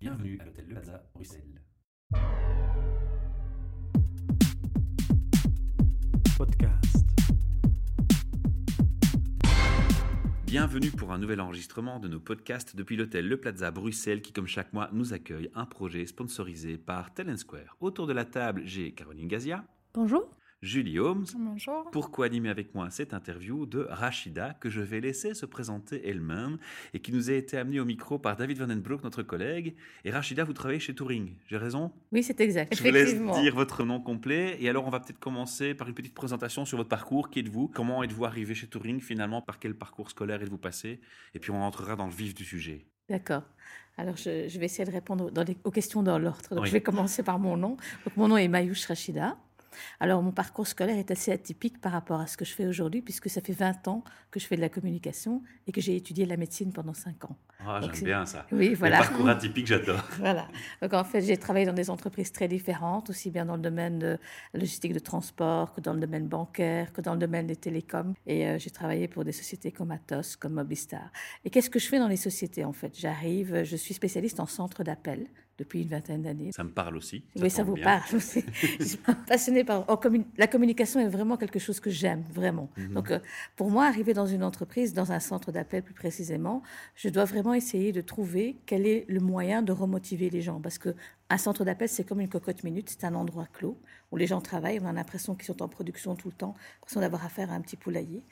Bienvenue à l'hôtel Le Plaza, Bruxelles. Podcast. Bienvenue pour un nouvel enregistrement de nos podcasts depuis l'hôtel Le Plaza Bruxelles qui, comme chaque mois, nous accueille un projet sponsorisé par Talent Square. Autour de la table, j'ai Caroline Gazia, Bonjour. Julie Holmes. Bonjour. Pour co-animer avec moi cette interview de Rachida, que je vais laisser se présenter elle-même et qui nous a été amenée au micro par David Vandenbroek, notre collègue. Et Rachida, vous travaillez chez Touring, j'ai raison? Oui, c'est exact. Je vous laisse dire votre nom complet. Et alors, on va peut-être commencer par une petite présentation sur votre parcours. Qui êtes-vous? Comment êtes-vous arrivé chez Touring finalement? Par quel parcours scolaire êtes-vous passé? Et puis, on entrera dans le vif du sujet. D'accord. Alors, je, je vais essayer de répondre dans les- aux questions dans l'ordre. Donc, Oui. je vais commencer par mon nom. Donc, mon nom est Mayouche Rachida. Alors, mon parcours scolaire est assez atypique par rapport à ce que je fais aujourd'hui, puisque ça fait 20 ans que je fais de la communication et que j'ai étudié la médecine pendant 5 ans. Ah, Donc, j'aime bien ça. Oui, Le voilà. parcours atypique, j'adore. Voilà. Donc en fait, j'ai travaillé dans des entreprises très différentes, aussi bien dans le domaine de logistique de transport que dans le domaine bancaire, que dans le domaine des télécoms. Et euh, j'ai travaillé pour des sociétés comme Atos, comme Mobistar. Et qu'est-ce que je fais dans les sociétés en fait? J'arrive, je suis spécialiste en centre d'appel depuis une vingtaine d'années. Ça me parle aussi. Oui, ça vous bien. parle aussi. je suis passionnée par la communication est vraiment quelque chose que j'aime vraiment. Mhm. Donc euh, pour moi, arriver dans une entreprise, dans un centre d'appel plus précisément, je dois vraiment essayer de trouver quel est le moyen de remotiver les gens parce que un centre d'appel, c'est comme une cocotte minute, c'est un endroit clos où les gens travaillent, on a l'impression qu'ils sont en production tout le temps, l'impression d'avoir affaire à un petit poulailler.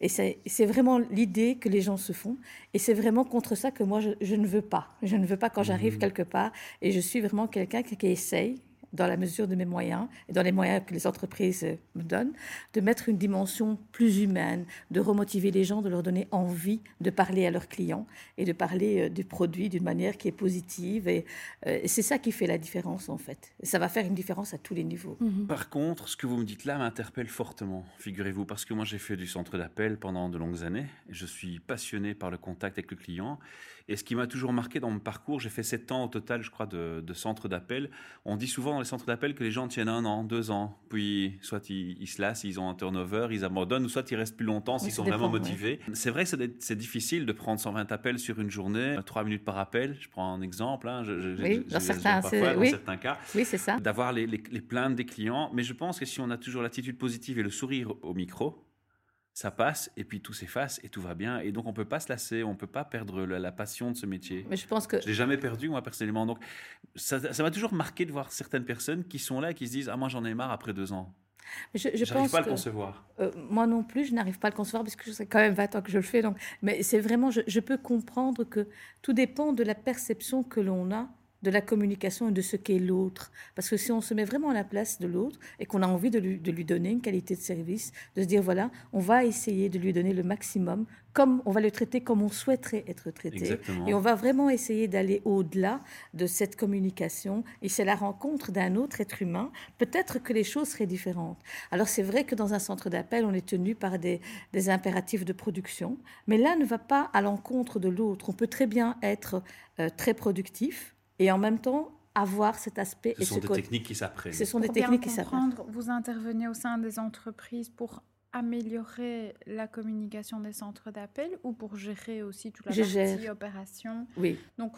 Et c'est vraiment l'idée que les gens se font. Et c'est vraiment contre ça que moi, je, je ne veux pas. Je ne veux pas quand j'arrive quelque part. Et je suis vraiment quelqu'un qui, qui essaye, dans la mesure de mes moyens et dans les moyens que les entreprises me donnent, de mettre une dimension plus humaine, de remotiver les gens, de leur donner envie de parler à leurs clients et de parler euh, du produit d'une manière qui est positive. Et, euh, et c'est ça qui fait la différence, en fait. Et ça va faire une différence à tous les niveaux. Par contre, ce que vous me dites là m'interpelle fortement, figurez-vous, parce que moi j'ai fait du centre d'appel pendant de longues années. Je suis passionné par le contact avec le client. Et ce qui m'a toujours marqué dans mon parcours, j'ai fait sept ans au total, je crois, de, de centre d'appel. On dit souvent dans les centres d'appel que les gens tiennent un an, deux ans, puis soit ils, ils se lassent, ils ont un turnover, ils abandonnent, ou soit ils restent plus longtemps s'ils sont dépend, vraiment ouais. motivés. C'est vrai que c'est difficile de prendre 120 appels sur une journée, trois minutes par appel. Je prends un exemple. hein, je- je- Oui, je- dans certains, parfois, dans oui. certains cas Oui, c'est ça. d'avoir les, les- les plaintes des clients. Mais je pense que si on a toujours l'attitude positive et le sourire au micro, ça passe et puis tout s'efface et tout va bien. Et donc on peut pas se lasser, on peut pas perdre la, la passion de ce métier. Mais je pense que Je l'ai jamais perdu moi personnellement. Donc ça ça m'a toujours marqué de voir certaines personnes qui sont là et qui se disent ah moi j'en ai marre après deux ans. je, je pense pas à le concevoir. Euh, moi non plus, je n'arrive pas à le concevoir parce que c'est quand même 20 ans que je le fais. Donc, mais c'est vraiment, je, je peux comprendre que tout dépend de la perception que l'on a de la communication et de ce qu'est l'autre. Parce que si on se met vraiment à la place de l'autre et qu'on a envie de lui, de lui donner une qualité de service, de se dire voilà, on va essayer de lui donner le maximum, comme on va le traiter comme on souhaiterait être traité. Exactement. Et on va vraiment essayer d'aller au-delà de cette communication. Et c'est la rencontre d'un autre être humain. Peut-être que les choses seraient différentes. Alors c'est vrai que dans un centre d'appel, on est tenu par des, des impératifs de production. Mais là ne va pas à l'encontre de l'autre. On peut très bien être euh, très productif et en même temps avoir cet aspect. Ce et sont ce des côté- techniques qui s'apprennent. Ce sont des bien techniques qui s'apprennent. comprendre, vous intervenez au sein des entreprises pour améliorer la communication des centres d'appel ou pour gérer aussi toute la Je partie gère. opération? Oui, Donc,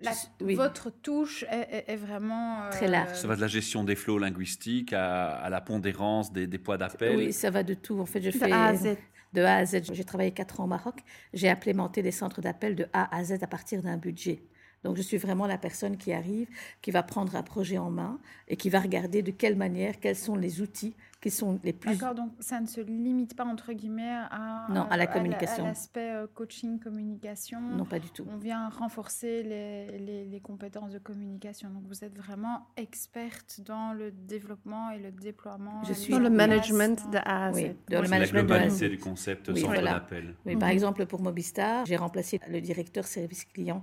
la- Je- oui. votre touche est, est- est vraiment... euh, Très large. Ça va de la gestion des flots linguistiques à, à la pondérance des, des poids d'appel. oui, ça va de tout. En fait, je de fais A à Z. de A à Z. J'ai travaillé quatre ans au Maroc. J'ai implémenté des centres d'appel de A à Z à partir d'un budget. Donc, je suis vraiment la personne qui arrive, qui va prendre un projet en main et qui va regarder de quelle manière, quels sont les outils qui sont les plus. D'accord, donc ça ne se limite pas entre guillemets à, Non, à la à communication. à l'aspect euh, coaching, communication. Non, pas du tout. On vient renforcer les, les- les compétences de communication. Donc vous êtes vraiment experte dans le développement et le déploiement. Je suis- Dans le management de A. Oui, dans le la management de globalité la- du concept Oui, centre voilà. d'appel. Oui, Par Mhm. exemple, pour Mobistar, j'ai remplacé le directeur service client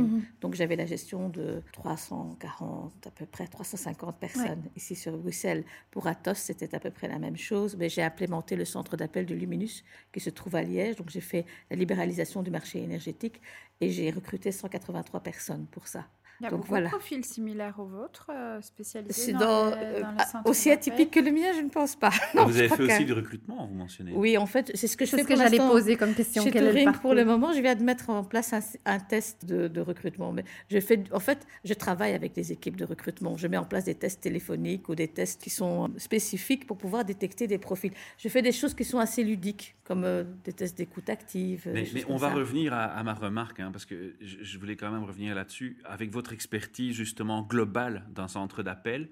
Mhm. Donc, j'avais la gestion de 340, à peu près 350 personnes ici sur Bruxelles. Pour Atos, c'était à peu près la même chose. Mais j'ai implémenté le centre d'appel de Luminus qui se trouve à Liège. Donc, j'ai fait la libéralisation du marché énergétique et j'ai recruté 183 personnes pour ça. Il y a Donc, beaucoup voilà. de profils similaires aux vôtres, euh, spécialisés dans, dans, les- euh, dans les ah, aussi atypique que le mien, je ne pense pas. Ah, Non, vous avez fait que- aussi du recrutement, vous mentionnez. Oui, en fait, c'est ce que je C'est fais ce que j'allais poser comme question. Chez Quel est le Touring, parcours pour le moment, je viens de mettre en place un, un test de, de recrutement. Mais je fais, en fait, je travaille avec des équipes de recrutement. Je mets en place des tests téléphoniques ou des tests qui sont spécifiques pour pouvoir détecter des profils. Je fais des choses qui sont assez ludiques, comme euh, des tests d'écoute active. Mais, on va ça. revenir à, à ma remarque, hein, parce que je, je voulais quand même revenir là-dessus. Avec votre expertise justement globale d'un centre d'appel,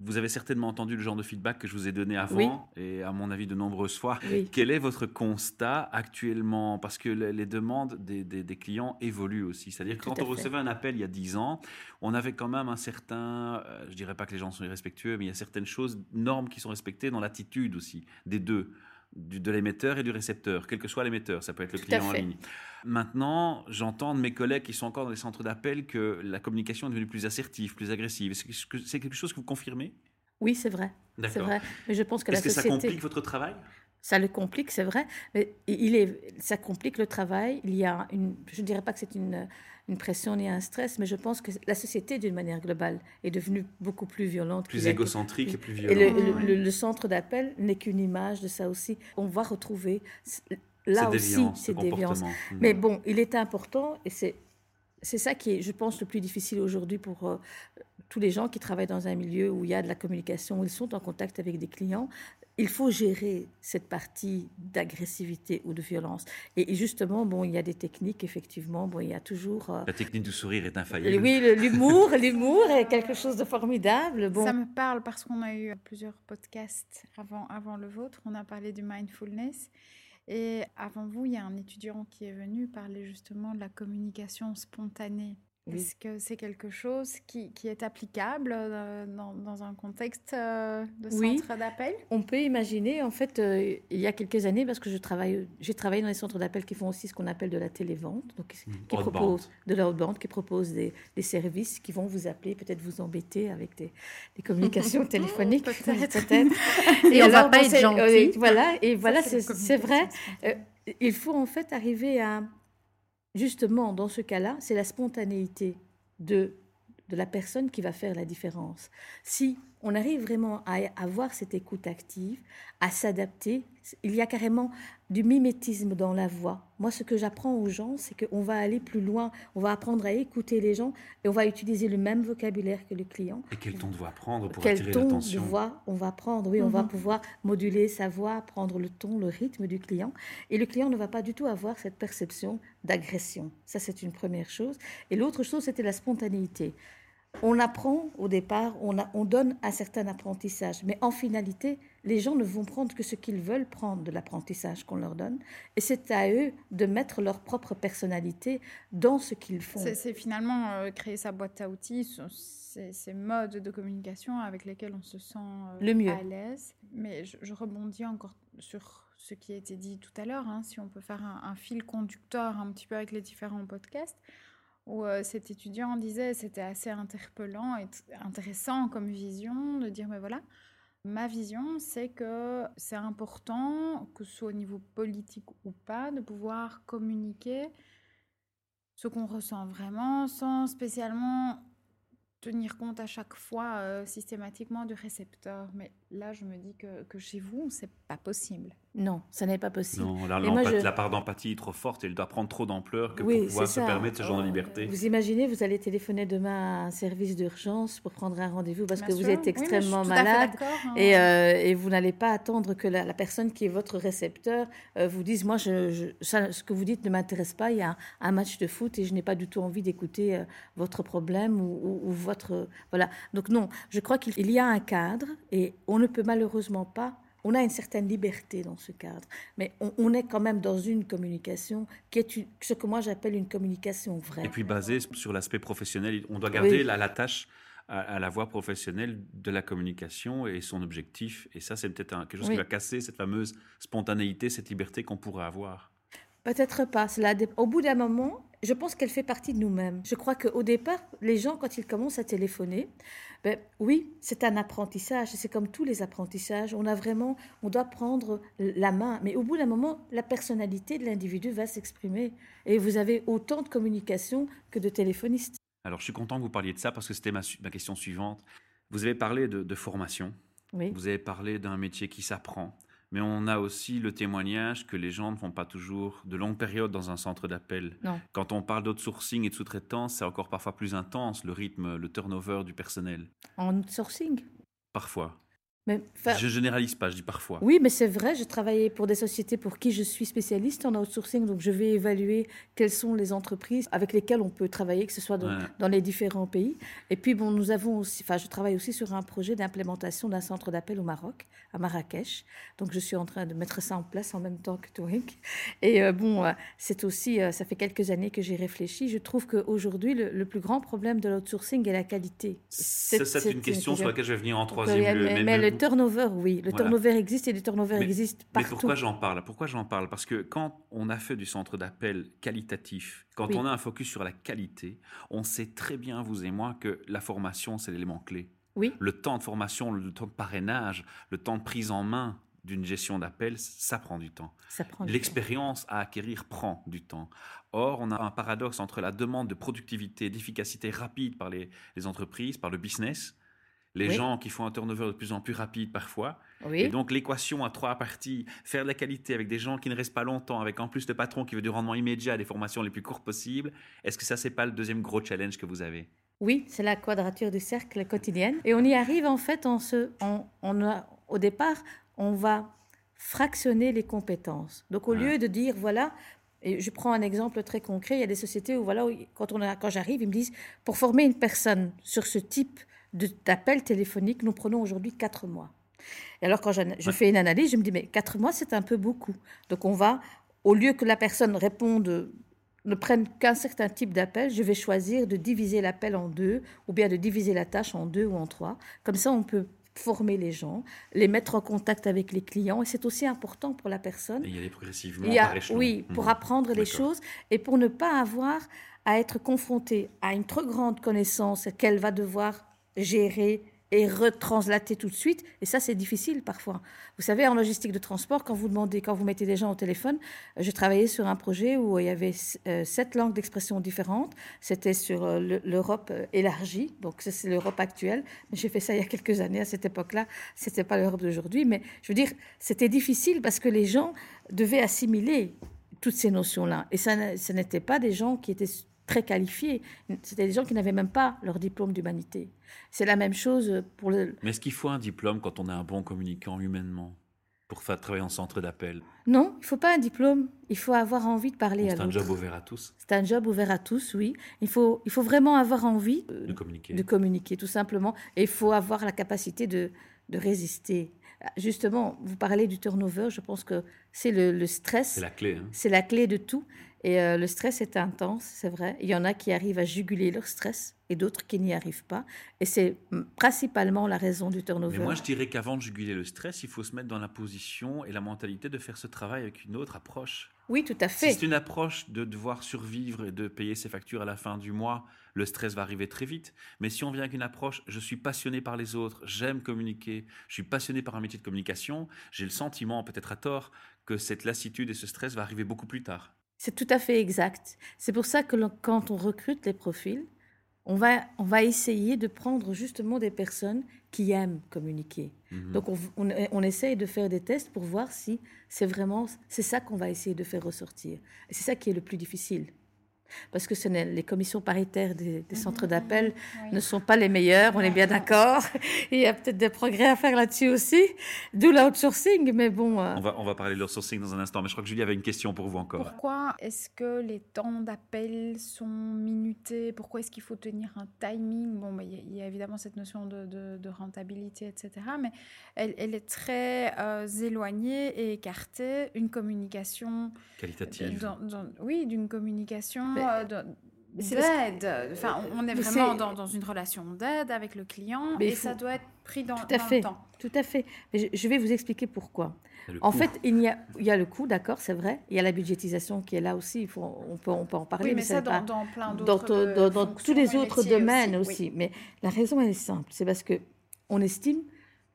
vous avez certainement entendu le genre de feedback que je vous ai donné avant, et à mon avis de nombreuses fois. Oui. Quel est votre constat actuellement? Parce que les, demandes des, des- des clients évoluent aussi. C'est-à-dire que quand on fait. recevait un appel il y a 10 ans, on avait quand même un certain, euh, je dirais pas que les gens sont irrespectueux, mais il y a certaines choses, normes qui sont respectées dans l'attitude aussi des deux, du- de l'émetteur et du récepteur, quel que soit l'émetteur, ça peut être le Tout client en ligne. Maintenant, j'entends de mes collègues qui sont encore dans les centres d'appel que la communication est devenue plus assertive, plus agressive. Est-ce que c'est quelque chose que vous confirmez? Oui, c'est vrai. C'est D'accord. vrai. Mais je pense que la Est-ce que ça complique votre travail? Ça le complique, c'est vrai, mais il est, ça complique le travail. Il y a une, je ne dirais pas que c'est une, une pression ni un stress, mais je pense que la société, d'une manière globale, est devenue beaucoup plus violente. Plus égocentrique et plus Et le, violent. le- le- le centre d'appel n'est qu'une image de ça aussi. On va retrouver là aussi ces déviances. Mais bon, il est important, et c'est c'est ça qui est, je pense, le plus difficile aujourd'hui pour euh, tous les gens qui travaillent dans un milieu où il y a de la communication, où ils sont en contact avec des clients. Il faut gérer cette partie d'agressivité ou de violence. Et, justement, bon, il y a des techniques, effectivement. Bon, il y a toujours. euh, La technique du sourire est et infaillible. oui, l'humour, l'humour est quelque chose de formidable. Bon, Ça me parle parce qu'on a eu plusieurs podcasts avant, avant le vôtre. On a parlé du mindfulness. Et avant vous, il y a un étudiant qui est venu parler justement de la communication spontanée. Oui. Est-ce que c'est quelque chose qui, qui est applicable euh, dans, dans un contexte euh, de Oui. centre d'appel? On peut imaginer, en fait, euh, il y a quelques années, parce que je travaille, j'ai travaillé dans les centres d'appel qui font aussi ce qu'on appelle de la télévente, donc qui, qui proposent de l'outbound, qui proposent des, des services qui vont vous appeler, peut-être vous embêter avec des, des communications téléphoniques, Peut-être. peut-être. Et on va alors, pas être gentil. euh, voilà, et voilà, c'est la c'est vrai. Il faut en fait arriver à, justement, dans ce cas-là, c'est la spontanéité de, la personne qui va faire la différence. On arrive vraiment à avoir cette écoute active, à s'adapter, il y a carrément du mimétisme dans la voix. Moi, ce que j'apprends aux gens, c'est qu'on va aller plus loin, on va apprendre à écouter les gens et on va utiliser le même vocabulaire que le client. Et quel ton de voix prendre pour Quel attirer ton de l'attention? voix on va prendre? Oui, on va Mhm. pouvoir moduler sa voix, prendre le ton, le rythme du client. Et le client ne va pas du tout avoir cette perception d'agression. Ça, c'est une première chose. Et l'autre chose, c'était la spontanéité. On apprend au départ, on, a- on donne un certain apprentissage, mais en finalité, les gens ne vont prendre que ce qu'ils veulent prendre de l'apprentissage qu'on leur donne, et c'est à eux de mettre leur propre personnalité dans ce qu'ils font. C'est finalement euh, créer sa boîte à outils, ce- ces, ces modes de communication avec lesquels on se sent euh, Le mieux. à l'aise. Mais je, je rebondis encore sur ce qui a été dit tout à l'heure, hein, si on peut faire un, un fil conducteur un petit peu avec les différents podcasts, où euh, cet étudiant disait c'était assez interpellant et intéressant comme vision de dire mais voilà. Ma vision, c'est que c'est important, que ce soit au niveau politique ou pas, de pouvoir communiquer ce qu'on ressent vraiment sans spécialement tenir compte à chaque fois euh, systématiquement du récepteur. Mais là, je me dis que, que chez vous, c'est pas possible. Non, ça n'est pas possible. Non, moi, je- la part d'empathie est trop forte et elle doit prendre trop d'ampleur que Oui, pour pouvoir se ça. permettre ce genre de Euh, liberté. Vous imaginez, vous allez téléphoner demain à un service d'urgence pour prendre un rendez-vous parce Bien que vous êtes extrêmement malade. hein. Et, euh, et vous n'allez pas attendre que la, la personne qui est votre récepteur euh, vous dise Moi, je, je- ça, ce que vous dites ne m'intéresse pas. Il y a un, un match de foot et je n'ai pas du tout envie d'écouter euh, votre problème ou, ou- ou votre. Voilà. Donc, non, je crois qu'il il y a un cadre et on ne peut malheureusement pas. On a une certaine liberté dans ce cadre, mais on, on est quand même dans une communication qui est une- ce que moi j'appelle une communication vraie. Et puis basé sur l'aspect professionnel, on doit garder Oui. la, la tâche à, à la voie professionnelle de la communication et son objectif. Et ça, c'est peut-être quelque chose Oui. qui va casser cette fameuse spontanéité, cette liberté qu'on pourrait avoir. Peut-être pas. Cela Au bout d'un moment, je pense qu'elle fait partie de nous-mêmes. Je crois qu'au départ, les gens, quand ils commencent à téléphoner, ben, oui, c'est un apprentissage. C'est comme tous les apprentissages. On a vraiment, on doit prendre la main. Mais au bout d'un moment, la personnalité de l'individu va s'exprimer. Et vous avez autant de communication que de téléphonistes. Alors, je suis content que vous parliez de ça parce que c'était ma, ma, question suivante. Vous avez parlé de, de formation. Oui. Vous avez parlé d'un métier qui s'apprend. Mais on a aussi le témoignage que les gens ne font pas toujours de longues périodes dans un centre d'appel. Quand on parle d'outsourcing et de sous-traitance, c'est encore parfois plus intense, le rythme, le turnover du personnel. En outsourcing? Parfois. Mais, Je généralise pas, je dis parfois. Oui, mais c'est vrai, j'ai travaillé pour des sociétés pour qui je suis spécialiste en outsourcing, donc je vais évaluer quelles sont les entreprises avec lesquelles on peut travailler, que ce soit dans, Ouais. dans les différents pays. Et puis, bon, nous avons aussi, enfin, je travaille aussi sur un projet d'implémentation d'un centre d'appel au Maroc, à Marrakech. Donc, je suis en train de mettre ça en place en même temps que Touring. Et euh, bon, euh, c'est aussi, euh, ça fait quelques années que j'y réfléchis. Je trouve qu'aujourd'hui, le, le plus grand problème de l'outsourcing est la qualité. C'est une question sur laquelle je vais venir en troisième mais, lieu. mais, mais le turnover, oui, le Voilà. turnover existe et le turnover Mais- existe Mais partout. pourquoi j'en parle? Pourquoi j'en parle? Parce que quand on a fait du centre d'appel qualitatif, quand Oui. on a un focus sur la qualité, on sait très bien, vous et moi, que la formation, c'est l'élément clé. Oui. Le temps de formation, le temps de parrainage, le temps de prise en main d'une gestion d'appel, ça prend du temps. Ça prend du temps. L'expérience à acquérir prend du temps. Or, on a un paradoxe entre la demande de productivité, d'efficacité rapide par les, les entreprises, par le business, les Oui. gens qui font un turnover de plus en plus rapide parfois, Oui. et donc l'équation à trois parties, faire de la qualité avec des gens qui ne restent pas longtemps, avec en plus le patron qui veut du rendement immédiat, des formations les plus courtes possibles, est-ce que ça, c'est pas le deuxième gros challenge que vous avez? Oui, c'est la quadrature du cercle quotidienne. Et on y arrive en fait en se, on, on a, au départ, on va fractionner les compétences. Donc au Ouais. lieu de dire voilà, et je prends un exemple très concret, il y a des sociétés où voilà, où quand on a, quand j'arrive, ils me disent pour former une personne sur ce type de- d'appel téléphonique, nous prenons aujourd'hui quatre mois. Et alors quand je, fais une analyse, je me dis mais quatre mois c'est un peu beaucoup. Donc on va, au lieu que la personne réponde ne prenne qu'un certain type d'appel, je vais choisir de diviser l'appel en deux, ou bien de diviser la tâche en deux ou en trois. Comme ça, on peut former les gens, les mettre en contact avec les clients, et c'est aussi important pour la personne. Et y aller progressivement Il y a- par oui, pour Mhm. apprendre les choses et pour ne pas avoir à être confronté à une trop grande connaissance qu'elle va devoir gérer et retranslater tout de suite. Et ça, c'est difficile parfois. Vous savez, en logistique de transport, quand vous demandez, quand vous mettez des gens au téléphone, euh, je travaillais sur un projet où il y avait euh, sept langues d'expression différentes. C'était sur euh, le- l'Europe élargie, donc c'est l'Europe actuelle. J'ai fait ça il y a quelques années. À cette époque-là, c'était pas l'Europe d'aujourd'hui. Mais je veux dire, c'était difficile parce que les gens devaient assimiler toutes ces notions-là. Et ça, ce n'étaient pas des gens qui étaient très qualifiés. C'était des gens qui n'avaient même pas leur diplôme d'humanité. C'est la même chose pour le... Mais est-ce qu'il faut un diplôme quand on est un bon communicant humainement pour faire travailler en centre d'appel? Non, il faut pas un diplôme. Il faut avoir envie de parler à C'est un l'autre. job ouvert à tous? C'est un job ouvert à tous, oui. Il faut, il faut vraiment avoir envie euh, de communiquer. de communiquer, tout simplement. Et il faut avoir la capacité de, de résister. Justement, vous parlez du turnover, je pense que c'est le, le stress. C'est la clé. hein. C'est la clé de tout. Et euh, le stress est intense, c'est vrai. Il y en a qui arrivent à juguler leur stress et d'autres qui n'y arrivent pas. Et c'est mm, principalement la raison du turnover. Mais moi, je dirais qu'avant de juguler le stress, il faut se mettre dans la position et la mentalité de faire ce travail avec une autre approche. Oui, tout à Si fait. c'est une approche de devoir survivre et de payer ses factures à la fin du mois, le stress va arriver très vite. Mais si on vient avec une approche, je suis passionné par les autres, j'aime communiquer, je suis passionné par un métier de communication, j'ai le sentiment, peut-être à tort, que cette lassitude et ce stress va arriver beaucoup plus tard. C'est tout à fait exact. C'est pour ça que quand on recrute les profils, on va, on va essayer de prendre justement des personnes qui aiment communiquer. Mhm. Donc on, on, on essaye de faire des tests pour voir si c'est vraiment c'est ça qu'on va essayer de faire ressortir. Et c'est ça qui est le plus difficile. Parce que ce les commissions paritaires des, des centres d'appel Oui. ne sont pas les meilleures, on est bien d'accord. Il y a peut-être des progrès à faire là-dessus aussi, d'où l'outsourcing, mais bon. euh, on, va, on va parler de l'outsourcing dans un instant, mais je crois que Julie avait une question pour vous encore. Pourquoi est-ce que les temps d'appel sont minutés? Pourquoi est-ce qu'il faut tenir un timing? Bon, bah, il y, a- il y a évidemment cette notion de, de- de rentabilité, etc. Mais elle, elle est très euh, éloignée et écartée. Une communication, Qualitative. dans- dans- oui, d'une communication Mais- euh, mais c'est parce d'aide. Enfin, on on est Mais vraiment dans, dans une relation d'aide avec le client Mais et faut- ça doit être pris dans, Tout à dans fait. le temps. Tout à fait. Mais je, je vais vous expliquer pourquoi. En coût. fait, il y, a, il y a le coût, d'accord, c'est vrai. Il y a la budgétisation qui est là aussi. Il faut, on, peut, on peut en parler. Oui, mais c'est ça, dans, pas- dans plein d'autres dans- euh, dans tous les autres domaines aussi. Mais la raison, elle est simple. C'est parce que on estime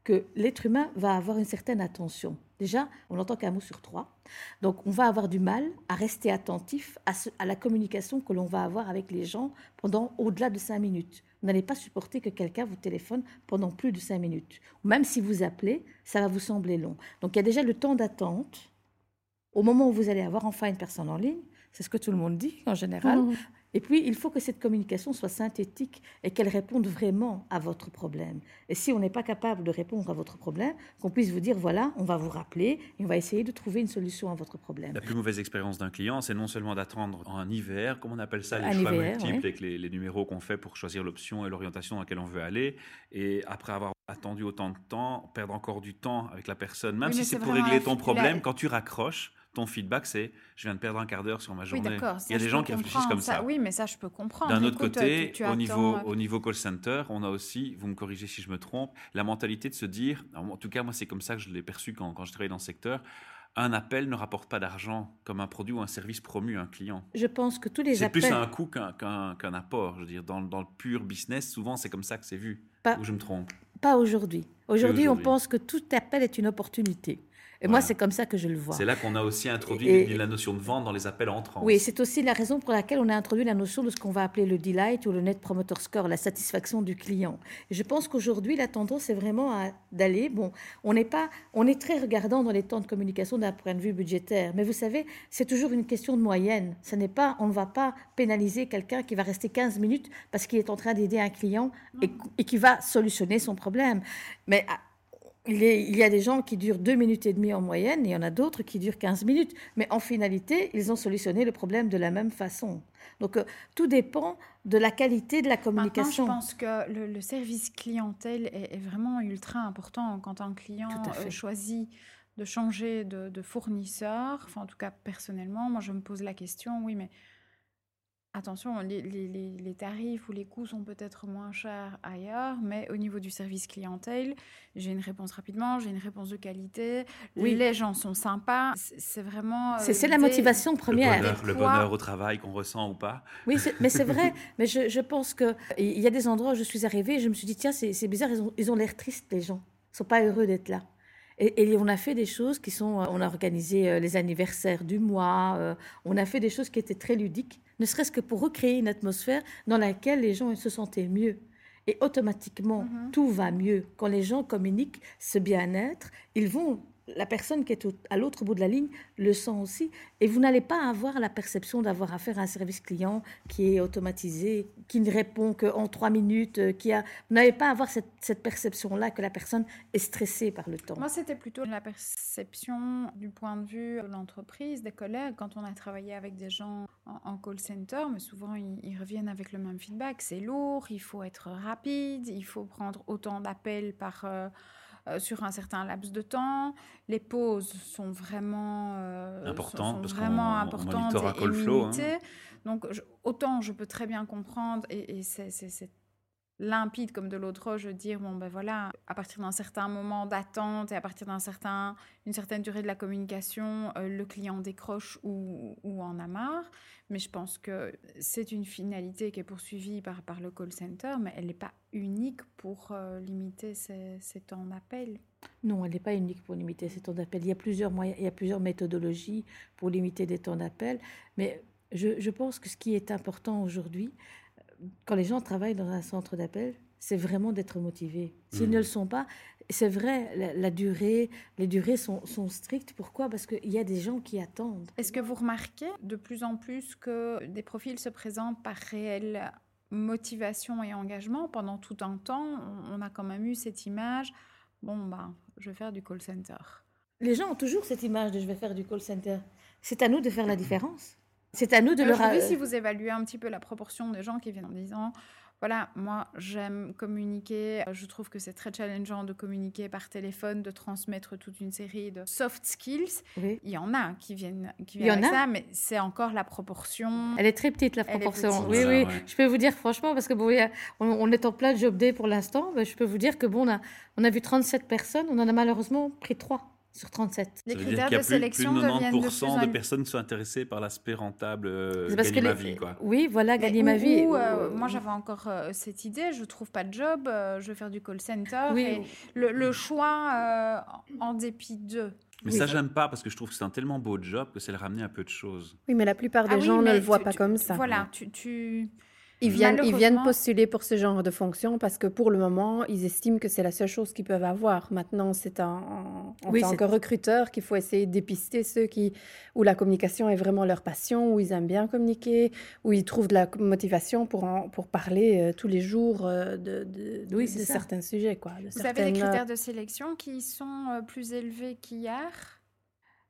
que l'être humain va avoir une certaine attention. Déjà, on n'entend qu'un mot sur trois. Donc, on va avoir du mal à rester attentif à, la communication que l'on va avoir avec les gens pendant au-delà de cinq minutes. Vous n'allez pas supporter que quelqu'un vous téléphone pendant plus de cinq minutes. Même si vous appelez, ça va vous sembler long. Donc, il y a déjà le temps d'attente. Au moment où vous allez avoir enfin une personne en ligne, c'est ce que tout le monde dit en général. Mmh. Et puis, il faut que cette communication soit synthétique et qu'elle réponde vraiment à votre problème. Et si on n'est pas capable de répondre à votre problème, qu'on puisse vous dire, voilà, on va vous rappeler et on va essayer de trouver une solution à votre problème. La plus mauvaise expérience d'un client, c'est non seulement d'attendre en hiver, comme on appelle ça, les choix multiples avec les, les numéros qu'on fait pour choisir l'option et l'orientation dans laquelle on veut aller, et après avoir attendu autant de temps, perdre encore du temps avec la personne, même si c'est pour régler ton problème, quand tu raccroches, ton feedback, c'est je viens de perdre un quart d'heure sur ma journée. Il y a des gens qui réfléchissent comme ça. Oui, mais ça, je peux comprendre. D'un autre côté, au, niveau, euh, au niveau call center, on a aussi, vous me corrigez si je me trompe, la mentalité de se dire, en tout cas, moi, c'est comme ça que je l'ai perçu quand, quand je travaillais dans ce secteur, un appel ne rapporte pas d'argent comme un produit ou un service promu à un client. Je pense que tous les appels... C'est plus un coût qu'un apport. Je veux dire, dans, dans, le pur business, souvent, c'est comme ça que c'est vu. Pas, ou je me trompe Pas aujourd'hui. Aujourd'hui, on pense que tout appel est une opportunité. Et moi, c'est comme ça que je le vois. C'est là qu'on a aussi introduit la notion de vente dans les appels entrants. Oui, c'est aussi la raison pour laquelle on a introduit la notion de ce qu'on va appeler le delight ou le net promoter score, la satisfaction du client. Et je pense qu'aujourd'hui, la tendance est vraiment d'aller. Bon, on n'est pas, on est très regardant dans les temps de communication d'un point de vue budgétaire, mais vous savez, c'est toujours une question de moyenne. Ce n'est pas, on ne va pas pénaliser quelqu'un qui va rester 15 minutes parce qu'il est en train d'aider un client et, et qui va solutionner son problème. Mais il, y a des gens qui durent deux minutes et demie en moyenne, et il y en a d'autres qui durent 15 minutes. Mais en finalité, ils ont solutionné le problème de la même façon. Donc, euh, tout dépend de la qualité de la communication. je pense que le, service clientèle est, vraiment ultra important quand un client euh, choisit de changer de, de, fournisseur. Enfin, en tout cas, personnellement, moi, je me pose la question, oui, mais Attention, les, tarifs ou les coûts sont peut-être moins chers ailleurs, mais au niveau du service clientèle, j'ai une réponse rapidement, j'ai une réponse de qualité, oui. les gens sont sympas, c'est vraiment... c'est euh, la motivation première. Le bonheur, au travail qu'on ressent ou pas. Oui, mais c'est vrai, mais je, pense qu'il y a des endroits où je suis arrivée et je me suis dit, tiens, c'est bizarre, ils ont l'air tristes, les gens, ils ne sont pas heureux d'être là. Et, on a fait des choses qui sont, on a organisé euh, les anniversaires du mois, euh, on a fait des choses qui étaient très ludiques ne serait-ce que pour recréer une atmosphère dans laquelle les gens se sentaient mieux. Et automatiquement, mm-hmm. tout va mieux. Quand les gens communiquent ce bien-être, ils vont la personne qui est à l'autre bout de la ligne le sent aussi. Et vous n'allez pas avoir la perception d'avoir affaire à un service client qui est automatisé, qui ne répond qu'en trois minutes, euh, qui a... Vous n'allez pas avoir cette, perception-là que la personne est stressée par le temps. Moi, c'était plutôt la perception du point de vue de l'entreprise, des collègues. Quand on a travaillé avec des gens en, call center, mais souvent, ils, reviennent avec le même feedback. C'est lourd, il faut être rapide, il faut prendre autant d'appels par... Euh, euh, sur un certain laps de temps. Les pauses sont vraiment, euh, Important, sont, vraiment importantes et, et hein. Donc, autant je peux très bien comprendre, et, et c'est limpide comme de l'autre je dire bon ben voilà à partir d'un certain moment d'attente et à partir d'un certain une certaine durée de la communication euh, le client décroche ou, en a marre. Mais je pense que c'est une finalité qui est poursuivie par, par le call center mais elle n'est pas unique pour euh, limiter ces, temps d'appel. Non elle n'est pas unique pour limiter ces temps d'appel. Il y a plusieurs moyens il y a plusieurs méthodologies pour limiter des temps d'appel. Mais je pense que ce qui est important aujourd'hui quand les gens travaillent dans un centre d'appel, c'est vraiment d'être motivés. S'ils ne mmh. le sont pas, c'est vrai, la, durée, les durées sont, sont strictes. Pourquoi? Parce qu'il y a des gens qui attendent. Est-ce que vous remarquez de plus en plus que des profils se présentent par réelle motivation et engagement? Pendant tout un temps, on, a quand même eu cette image, bon, ben, je vais faire du call center. Les gens ont toujours cette image de je vais faire du call center. C'est à nous de faire la différence. C'est à nous de leur... Aujourd'hui, si vous évaluez un petit peu la proportion des gens qui viennent en disant, voilà, moi j'aime communiquer, je trouve que c'est très challengeant de communiquer par téléphone, de transmettre toute une série de soft skills. Il y en a qui viennent, qui viennent avec ça, mais c'est encore la proportion. Elle est très petite la proportion. Oui, oui. Je peux vous dire franchement, parce que bon, on, est en plein job day pour l'instant, mais je peux vous dire que bon, on a, on a vu 37 personnes, on en a malheureusement pris 3 sur 37. Les critères de sélection plus, de 90% de, personnes sont intéressées par l'aspect rentable euh, gagner ma vie. Quoi. Oui, voilà, gagner ma vie. Euh, moi, j'avais encore euh, cette idée, je trouve pas de job, je vais faire du call center. Et le, choix en dépit d'eux. Mais ça, j'aime pas parce que je trouve que c'est un tellement beau job que c'est le ramener à peu de choses. Oui, mais la plupart des ah gens ne le voient pas comme ça. Voilà, tu, tu, ils viennent, ils viennent postuler pour ce genre de fonction parce que pour le moment, ils estiment que c'est la seule chose qu'ils peuvent avoir. Maintenant, c'est en, en tant que recruteur qu'il faut essayer de dépister ceux qui, où la communication est vraiment leur passion, où ils aiment bien communiquer, où ils trouvent de la motivation pour, pour parler euh, tous les jours euh, de, de, de, certains sujets. Quoi, Vous avez des critères de sélection qui sont euh, plus élevés qu'hier?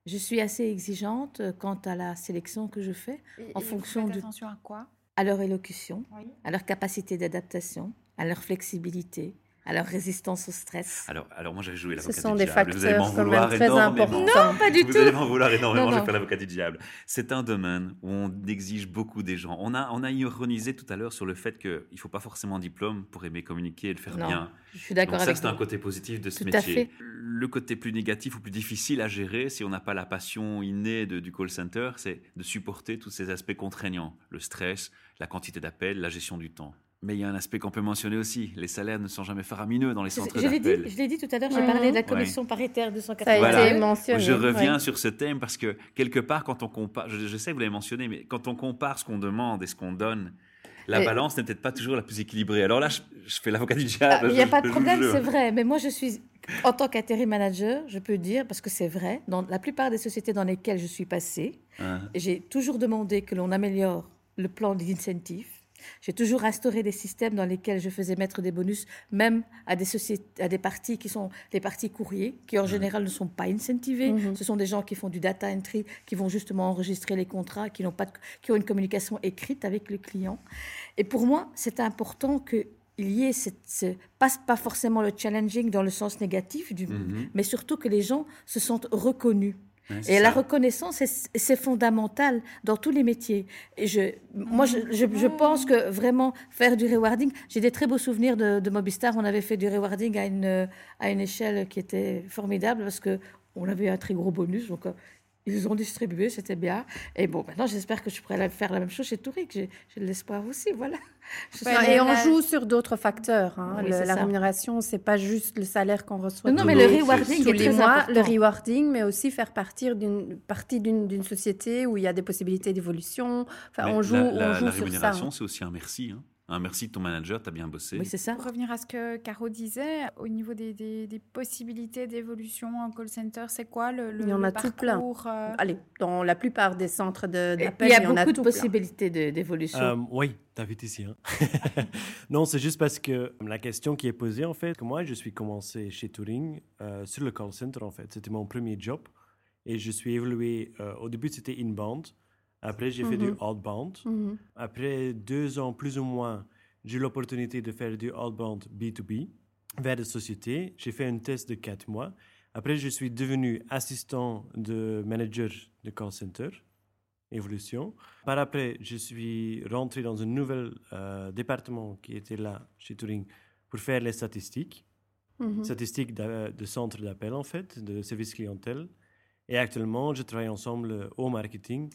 Je suis assez exigeante quant à la sélection que je fais. en fonction de... attention à quoi? À leur élocution, à leur capacité d'adaptation, à leur flexibilité, à leur résistance au stress. Alors, alors moi, j'ai joué l'avocat du diable. Ce sont des facteurs quand même très importants. Non, pas du tout. Vous allez m'en vouloir énormément, je vais faire l'avocat du diable. C'est un domaine où on exige beaucoup des gens. On a, on a ironisé tout à l'heure sur le fait qu'il ne faut pas forcément un diplôme pour aimer communiquer et le faire non, bien. Je suis d'accord avec ça, c'est un côté positif de ce métier. Le côté plus négatif ou plus difficile à gérer, si on n'a pas la passion innée de, du call center, c'est de supporter tous ces aspects contraignants. Le stress, la quantité d'appels, la gestion du temps. Mais il y a un aspect qu'on peut mentionner aussi. Les salaires ne sont jamais faramineux dans les centres d'appel. Je l'ai dit tout à l'heure, j'ai parlé de la commission paritaire de 180. Ça a été mentionné. Je reviens sur ce thème parce que quelque part, quand on compare, je, sais que vous l'avez mentionné, mais quand on compare ce qu'on demande et ce qu'on donne, la balance n'est peut-être pas toujours la plus équilibrée. Alors là, je, fais l'avocat du diable. Ah, il n'y a pas de problème, c'est vrai. Mais moi, je suis, en tant qu'intérim manager, je peux dire, parce que c'est vrai, dans la plupart des sociétés dans lesquelles je suis passée, ah. j'ai toujours demandé que l'on améliore le plan d'incentive j'ai toujours instauré des systèmes dans lesquels je faisais mettre des bonus, même à des à des parties qui sont des parties courriers, qui en mmh. général ne sont pas incentivés. Mmh. Ce sont des gens qui font du data entry, qui vont justement enregistrer les contrats, qui n'ont pas, qui ont une communication écrite avec le client. Et pour moi, c'est important que il y ait cette, ce, pas, pas forcément le challenging dans le sens négatif, du, mmh. mais surtout que les gens se sentent reconnus et la reconnaissance, c'est fondamental dans tous les métiers. Et je, moi, je, je, pense que vraiment faire du rewarding, j'ai des très beaux souvenirs de, de, Mobistar. On avait fait du rewarding à une, à une échelle qui était formidable parce que on avait un très gros bonus. Donc, euh, ils ont distribué, c'était bien. Et bon, maintenant, j'espère que je pourrais faire la même chose chez Touric. J'ai de l'espoir aussi, voilà. et on joue sur d'autres facteurs. Hein. la rémunération, c'est pas juste le salaire qu'on reçoit. Non, mais le rewarding est très mois, Le rewarding, mais aussi faire partir d'une partie d'une société où il y a des possibilités d'évolution. Enfin, on joue, la, on joue la rémunération, c'est aussi un merci. Hein. Un merci de ton manager, tu as bien bossé. Oui, c'est ça. Pour revenir à ce que Caro disait, au niveau des, des, possibilités d'évolution en call center, c'est quoi le, le, Il y en a tout plein. Euh? Allez, dans la plupart des centres d'appel, il y a, beaucoup de possibilités d'évolution. Euh, oui, David ici. Hein. non, c'est juste parce que la question qui est posée, en fait, que moi, je suis commencé chez Turing euh, sur le call center, en fait. C'était mon premier job. Et je suis évolué, au début, c'était inbound. Après, j'ai fait du mhm. outbound. Mhm. Après deux ans, plus ou moins, j'ai eu l'opportunité de faire du outbound B2B vers des sociétés. J'ai fait un test de quatre mois. Après, je suis devenu assistant de manager de call center, évolution. Par après, je suis rentré dans un nouvel euh, département qui était là, chez Turing, pour faire les statistiques. Mhm. Statistiques de, de centre d'appel, en fait, de service clientèle. Et actuellement, je travaille ensemble au marketing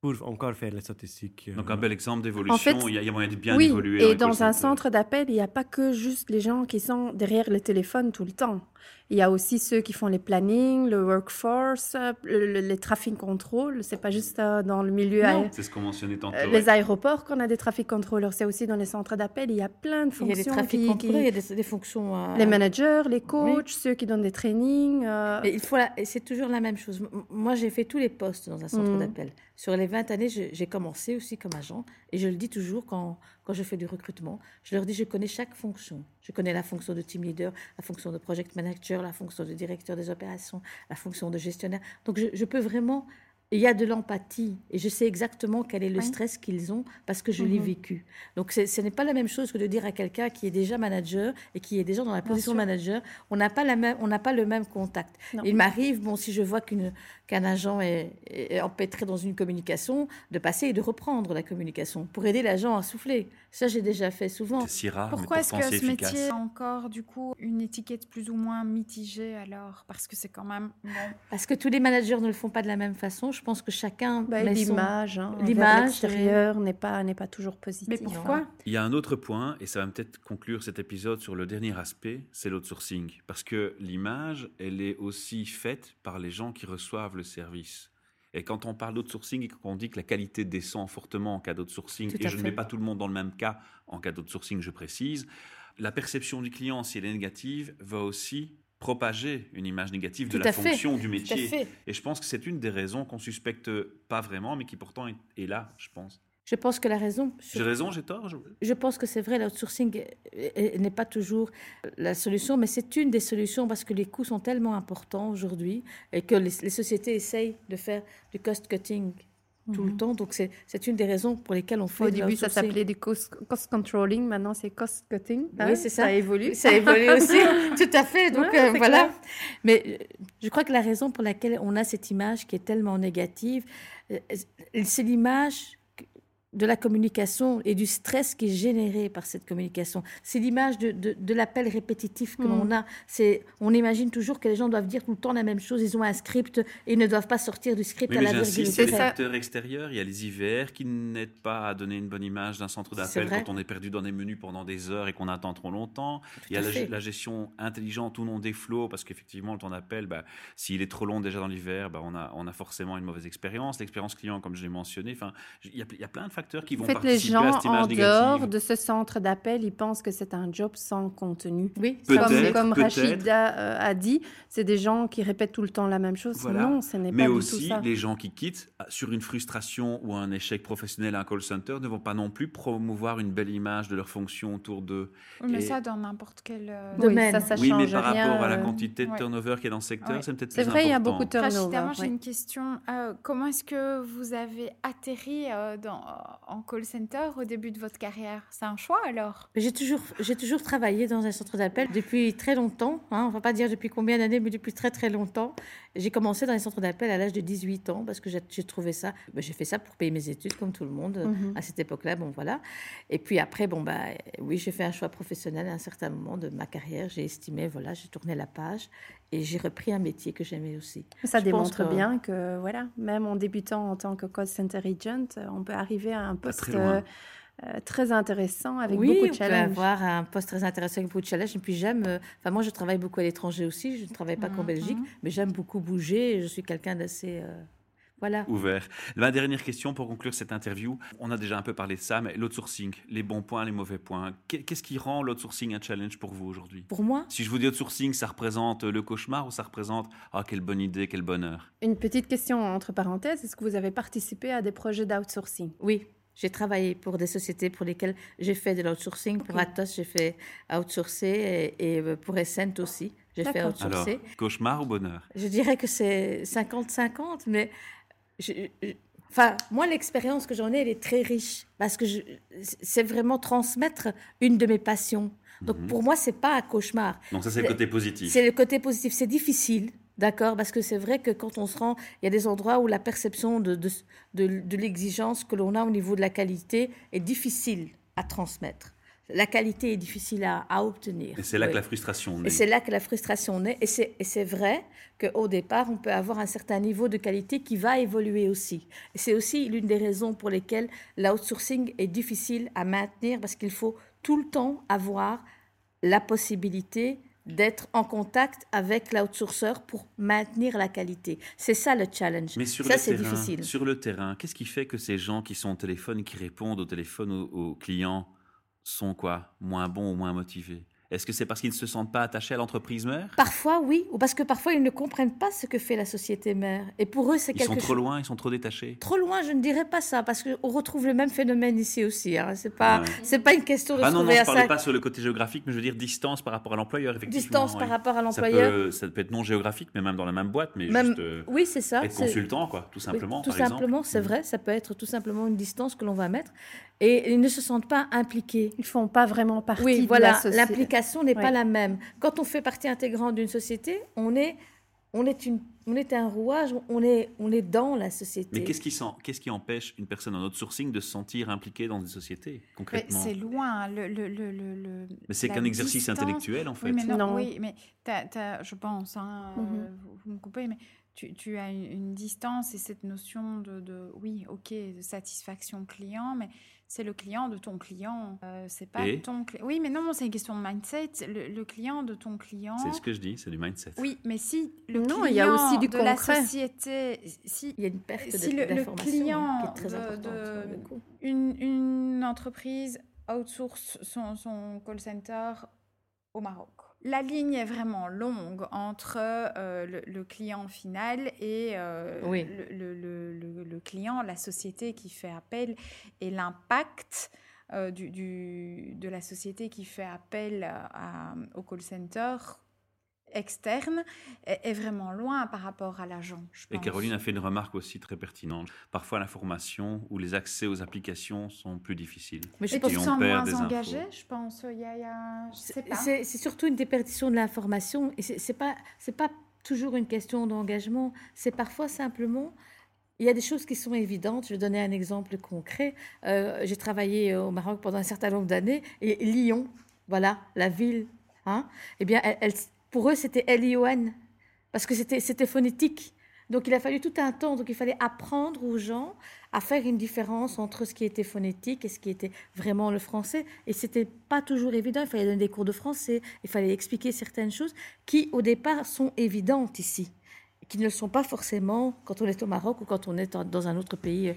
pour encore faire les statistiques. Euh, Donc un bel exemple d'évolution, il, y a moyen de bien oui, évoluer. Et dans un centre d'appel, il n'y a pas que juste les gens qui sont derrière le téléphone tout le temps. Il y a aussi ceux qui font les plannings, le workforce, le, les traffic control. C'est pas juste euh, dans le milieu. Non, c'est ce qu'on mentionnait tantôt. Euh, les aéroports qu'on a des traffic controllers, c'est aussi dans les centres d'appel. Il y a plein de fonctions. Il y a des traffic controllers, il y a des, fonctions. Les managers, les coachs, ceux qui donnent des trainings. il faut, c'est toujours la même chose. Moi, j'ai fait tous les postes dans un centre mm. d'appel. Sur les 20 années, j'ai commencé aussi comme agent. Et je le dis toujours quand, quand je fais du recrutement, je leur dis, je connais chaque fonction. Je connais la fonction de team leader, la fonction de project manager, la fonction de directeur des opérations, la fonction de gestionnaire. Donc, je, peux vraiment il y a de l'empathie et je sais exactement quel est le stress qu'ils ont parce que je l'ai mhm. vécu. Donc ce n'est pas la même chose que de dire à quelqu'un qui est déjà manager et qui est déjà dans la position manager, on n'a pas la même, on n'a pas le même contact. Il m'arrive, bon, si je vois qu'un agent est, empêtré dans une communication, de passer et de reprendre la communication pour aider l'agent à souffler. Ça, j'ai déjà fait souvent. C'est si rare, Pourquoi est-ce que ce métier a encore, du coup, une étiquette plus ou moins mitigée alors? Parce que c'est quand même bon. Parce que tous les managers ne le font pas de la même façon. Je pense que chacun. Bah, l'image, hein, l'image extérieure n'est pas n'est pas toujours positive. Mais pourquoi? Il y a un autre point, et ça va peut-être conclure cet épisode sur le dernier aspect, c'est l'outsourcing, parce que l'image, elle est aussi faite par les gens qui reçoivent le service. Et quand on parle d'outsourcing et qu'on dit que la qualité descend fortement en cas d'outsourcing, et je ne mets pas tout le monde dans le même cas en cas d'outsourcing, je précise, la perception du client, si elle est négative, va aussi propager une image négative de la fonction du métier. Et je pense que c'est une des raisons qu'on suspecte pas vraiment, mais qui pourtant est, là, je pense. Je pense que la raison. J'ai raison, j'ai tort. Je... pense que c'est vrai, l'outsourcing n'est pas toujours la solution, mais c'est une des solutions parce que les coûts sont tellement importants aujourd'hui et que les, les sociétés essayent de faire du cost cutting tout le mhm. temps. Donc, c'est une des raisons pour lesquelles on fait Au début, ça s'appelait du cost, controlling. Maintenant, c'est cost cutting. oui, hein? c'est ça. Ça évolue. Ça évolue aussi. tout à fait. Donc, euh, voilà. Mais euh, je crois que la raison pour laquelle on a cette image qui est tellement négative, euh, c'est l'image de la communication et du stress qui est généré par cette communication. C'est l'image de, de, l'appel répétitif que l'on mm. a. C'est, on imagine toujours que les gens doivent dire tout le temps la même chose. Ils ont un script et ils ne doivent pas sortir du script à la virgule. C'est le facteur extérieur. Il y a les IVR qui n'aident pas à donner une bonne image d'un centre d'appel quand on est perdu dans des menus pendant des heures et qu'on attend trop longtemps. il y a la, gestion intelligente ou non des flots parce qu'effectivement, le temps d'appel, bah, s'il est trop long déjà dans l'IVR, bah, on, a, on a forcément une mauvaise expérience. L'expérience client, comme je l'ai mentionné, enfin, il y, a, il y a plein de qui vont en fait, les gens en dehors de ce centre d'appel, ils pensent que c'est un job sans contenu. Oui, comme, comme Rachida euh, a dit, c'est des gens qui répètent tout le temps la même chose. Non, ce n'est pas du tout ça. Mais aussi, les gens qui quittent euh, sur une frustration ou un échec professionnel à un call center ne vont pas non plus promouvoir une belle image de leur fonction autour d'eux. mais ça, dans n'importe quel euh, domaine. ça, ça oui, mais par rapport à la quantité de turnover qui est dans le secteur, c'est peut-être C'est vrai, il y a beaucoup de turnover. Rachida, j'ai une question. comment est-ce que vous avez atterri dans, en call center au début de votre carrière C'est un choix alors J'ai toujours, toujours travaillé dans un centre d'appel depuis très longtemps. Hein, on ne va pas dire depuis combien d'années, mais depuis très très longtemps. J'ai commencé dans les centres d'appel à l'âge de 18 ans parce que j'ai trouvé ça. Ben, j'ai fait ça pour payer mes études comme tout le monde mhm. à cette époque-là. Bon voilà. Et puis après, bon bah oui, j'ai fait un choix professionnel à un certain moment de ma carrière. J'ai estimé, voilà, j'ai tourné la page et j'ai repris un métier que j'aimais aussi. Ça démontre bien que voilà, même en débutant en tant que call center agent, on peut arriver à un poste euh, euh, très intéressant avec beaucoup de challenges. Oui, avoir un poste très intéressant avec beaucoup de challenges. Et puis j'aime, euh, enfin moi je travaille beaucoup à l'étranger aussi, je ne travaille pas qu'en mhm. Belgique, mais j'aime beaucoup bouger. Je suis quelqu'un d'assez voilà. Ouvert. Ma dernière question pour conclure cette interview. On a déjà un peu parlé de ça, mais l'outsourcing, les bons points, les mauvais points. Qu'est-ce qui rend l'outsourcing un challenge pour vous aujourd'hui? Pour moi? Si je vous dis outsourcing, ça représente le cauchemar ou ça représente ah quelle bonne idée, quel bonheur Une petite question entre parenthèses. Est-ce que vous avez participé à des projets d'outsourcing? Oui. J'ai travaillé pour des sociétés pour lesquelles j'ai fait de l'outsourcing. Pour Atos, j'ai fait outsourcer et, et pour Essent aussi, j'ai fait outsourcer. Alors, cauchemar ou bonheur? Je dirais que c'est 50-50, mais enfin, moi, l'expérience que j'en ai, elle est très riche parce que c'est vraiment transmettre une de mes passions. Donc, mhm. pour moi, c'est pas un cauchemar. Donc, ça, c'est le côté positif. C'est le côté positif. C'est difficile, d'accord Parce que c'est vrai que quand on se rend, il y a des endroits où la perception de, de, de l'exigence que l'on a au niveau de la qualité est difficile à transmettre la qualité est difficile à, obtenir. Et c'est là que la frustration naît. Et c'est là que la frustration naît. Et c'est vrai qu'au départ, on peut avoir un certain niveau de qualité qui va évoluer aussi. Et c'est aussi l'une des raisons pour lesquelles l'outsourcing est difficile à maintenir parce qu'il faut tout le temps avoir la possibilité d'être en contact avec l'outsourceur pour maintenir la qualité. C'est ça le challenge. Mais sur ça, c'est difficile. Sur le terrain, qu'est-ce qui fait que ces gens qui sont au téléphone, qui répondent au téléphone aux clients, sont quoi? Moins bons ou moins motivés? Est-ce que c'est parce qu'ils ne se sentent pas attachés à l'entreprise mère? Parfois, oui, ou parce que parfois ils ne comprennent pas ce que fait la société mère. Et pour eux, c'est quelque chose. Ils sont trop loin, ils sont trop détachés. Trop loin, je ne dirais pas ça, parce qu'on retrouve le même phénomène ici aussi. Hein. C'est pas, c'est pas une question de. Ah se non, non, je ne parlais pas sur le côté géographique, mais je veux dire distance par rapport à l'employeur, effectivement. Distance par rapport à l'employeur. Ça, peut, être non géographique, mais même dans la même boîte, mais même... juste. Euh, oui, c'est ça. Être consultant, quoi, tout simplement. tout simplement, c'est mm. vrai. Ça peut être tout simplement une distance que l'on va mettre, et ils ne se sentent pas impliqués. Ils font pas vraiment partie. Oui, de voilà. La société. L'implication n'est pas la même. Quand on fait partie intégrante d'une société, on est, on est, une, on est un rouage, on est, on est dans la société. Mais qu'est-ce qui, qu'est-ce qui empêche une personne en outsourcing de se sentir impliquée dans une société, concrètement? C'est loin. Le, le, le, le mais c'est qu'un exercice intellectuel, en fait. Oui, mais non, Oui, mais je pense, hein, mhm. vous, me coupez, mais tu, tu as une, distance et cette notion de, de, oui, ok, de satisfaction client, mais c'est le client de ton client. Euh, c'est pas ton client. Oui, mais non, c'est une question de mindset. Le, client de ton client. C'est ce que je dis, c'est du mindset. Oui, mais si le non, client il y a aussi du de concret. la société, si il y a une perte si le, client de, une, une, entreprise outsource son, son call center au Maroc la ligne est vraiment longue entre euh, le, client final et euh, le, client, la société qui fait appel et l'impact euh, du, de la société qui fait appel au call center externe est, vraiment loin par rapport à l'agent. Et Caroline a fait une remarque aussi très pertinente. Parfois, l'information ou les accès aux applications sont plus difficiles. Mais je pense sont moins engagés, je pense. Il y a, C'est surtout une déperdition de l'information. Et c'est pas, c'est pas toujours une question d'engagement. C'est parfois simplement il y a des choses qui sont évidentes. Je vais donner un exemple concret. Euh, j'ai travaillé au Maroc pendant un certain nombre d'années et Lyon, voilà, la ville, hein, eh bien, elle, pour eux, c'était L-I-O-N, parce que c'était phonétique. Donc il a fallu tout un temps, donc il fallait apprendre aux gens à faire une différence entre ce qui était phonétique et ce qui était vraiment le français. Et c'était pas toujours évident. Il fallait donner des cours de français, il fallait expliquer certaines choses qui, au départ, sont évidentes ici qui ne le sont pas forcément quand on est au Maroc ou quand on est dans un autre pays.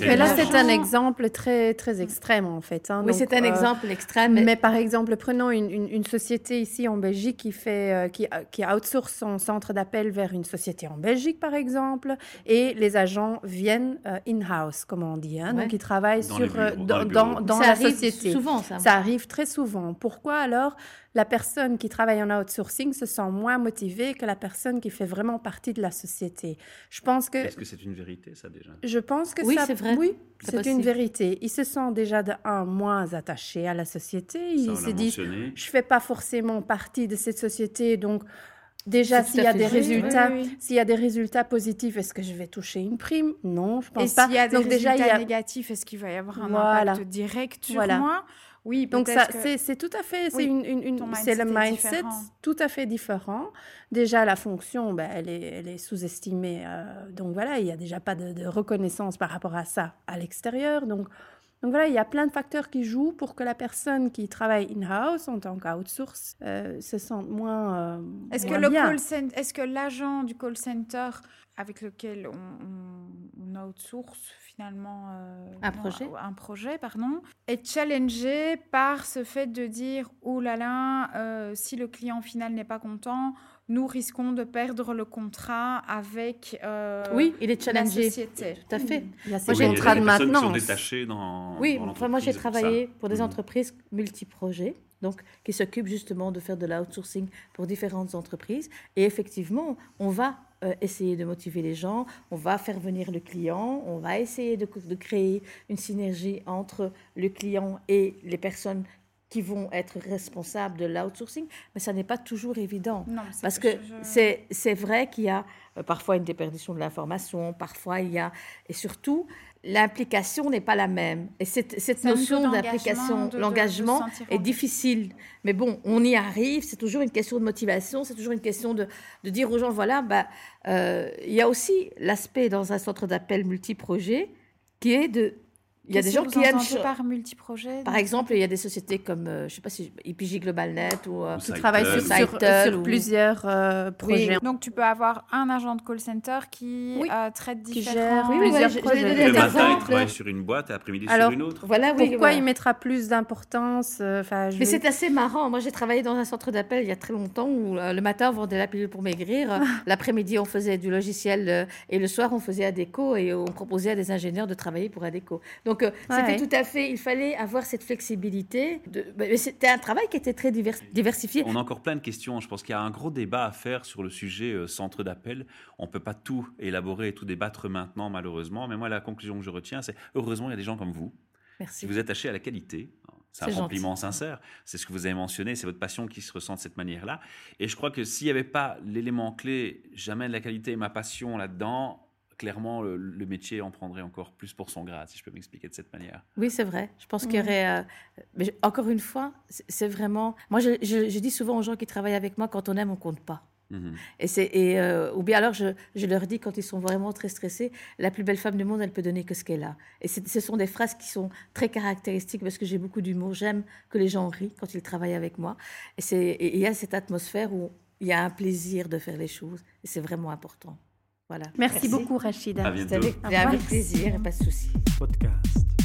Mais, là, c'est un exemple très, très extrême, en fait. Hein. oui, c'est un euh, exemple extrême. Mais... par exemple, prenons une, une, société ici en Belgique qui, fait, euh, qui, qui outsource son centre d'appel vers une société en Belgique, par exemple, et les agents viennent euh, in-house, comme on dit. Hein. Donc, ils travaillent dans sur, dans, dans, dans la société. Souvent, ça. ça arrive très souvent. Pourquoi alors la personne qui travaille en outsourcing se sent moins motivée que la personne qui fait vraiment partie de la société. Je pense que... Est-ce que c'est une vérité, ça, déjà? Je pense que oui, ça... c'est vrai. Oui, c'est une vérité. Ils se sentent déjà de un moins attachés à la société. Ils se disent, je fais pas forcément partie de cette société, donc... Déjà, s'il y a des résultats, s'il y a des résultats positifs, est-ce que je vais toucher une prime? Non, je pense pas. Et s'il y a des Donc résultats déjà, il y a... négatifs, est-ce qu'il va y avoir un impact direct sur voilà. moi? Oui, donc ça, c'est tout à fait, c'est une, une, c'est le mindset tout à fait différent. Déjà, la fonction, ben, elle est, elle est sous-estimée. Euh, donc voilà, il n'y a déjà pas de, reconnaissance par rapport à ça à l'extérieur. Donc, donc voilà, il y a plein de facteurs qui jouent pour que la personne qui travaille in-house en tant qu'outsource euh, se sente moins. Euh, est-ce que le call est-ce que l'agent du call center avec lequel on, on outsource finalement euh, un projet, un projet pardon, est challengé par ce fait de dire oh là là, euh, si le client final n'est pas content, nous risquons de perdre le contrat avec euh, oui, il est challengé. la société. Tout à fait. Il y a ces oui, contrats de maintenance. détachés dans. Oui, moi j'ai travaillé pour, des mmh. entreprises multi-projets donc qui s'occupent justement de faire de l'outsourcing pour différentes entreprises. Et effectivement, on va euh, essayer de motiver les gens, on va faire venir le client, on va essayer de, créer une synergie entre le client et les personnes qui vont être responsables de l'outsourcing, mais ça n'est pas toujours évident. parce que c'est vrai qu'il y a euh, parfois une déperdition de l'information, parfois il y a, et surtout, l'implication n'est pas la même. Et cette, cette notion d'implication, l'engagement est difficile. Mais bon, on y arrive, c'est toujours une question de motivation, c'est toujours une question de, de, dire aux gens, voilà, bah, euh, il y a aussi l'aspect dans un centre d'appel multi-projet qui est de il y a des gens qui aiment par multiprojet. Par exemple, il y a des sociétés comme, je euh, je sais pas si IPJ GlobalNet ou, euh, qui travaillent sur, sur, plusieurs euh, projets. Donc tu peux avoir un agent de call center qui traite différents qui gère plusieurs projets. Le matin, il travaille sur une boîte et après-midi sur une autre. Voilà, oui, pourquoi il mettra plus d'importance Enfin, mais c'est assez marrant. Moi, j'ai travaillé dans un centre d'appel il y a très longtemps où le matin on vendait la pilule pour maigrir, l'après-midi on faisait du logiciel et le soir on faisait ADECO et on proposait à des ingénieurs de travailler pour ADECO. Donc donc, euh, c'était tout à fait, il fallait avoir cette flexibilité. De, c'était un travail qui était très diversifié. On a encore plein de questions. Je pense qu'il y a un gros débat à faire sur le sujet euh, centre d'appel. On ne peut pas tout élaborer et tout débattre maintenant, malheureusement. Mais moi, la conclusion que je retiens, c'est heureusement, il y a des gens comme vous. Merci. Si vous êtes attaché à la qualité, c'est un compliment sincère. C'est ce que vous avez mentionné, c'est votre passion qui se ressent de cette manière-là. Et je crois que s'il n'y avait pas l'élément clé, jamais la qualité et ma passion là-dedans, clairement, le, métier en prendrait encore plus pour son grade, si je peux m'expliquer de cette manière. Oui, c'est vrai. Je pense qu'il y aurait. Euh, mais encore une fois, c'est vraiment. Moi, je, dis souvent aux gens qui travaillent avec moi quand on aime, on compte pas. Mhm. Et c'est et euh, ou bien alors je, je, leur dis quand ils sont vraiment très stressés, la plus belle femme du monde, elle peut donner que ce qu'elle a. Et ce sont des phrases qui sont très caractéristiques parce que j'ai beaucoup d'humour. J'aime que les gens rient quand ils travaillent avec moi. Et il y a cette atmosphère où il y a un plaisir de faire les choses. Et c'est vraiment important. Voilà. Merci, beaucoup, Rachida. À bientôt. Avec, avec plaisir, pas de souci. Podcast.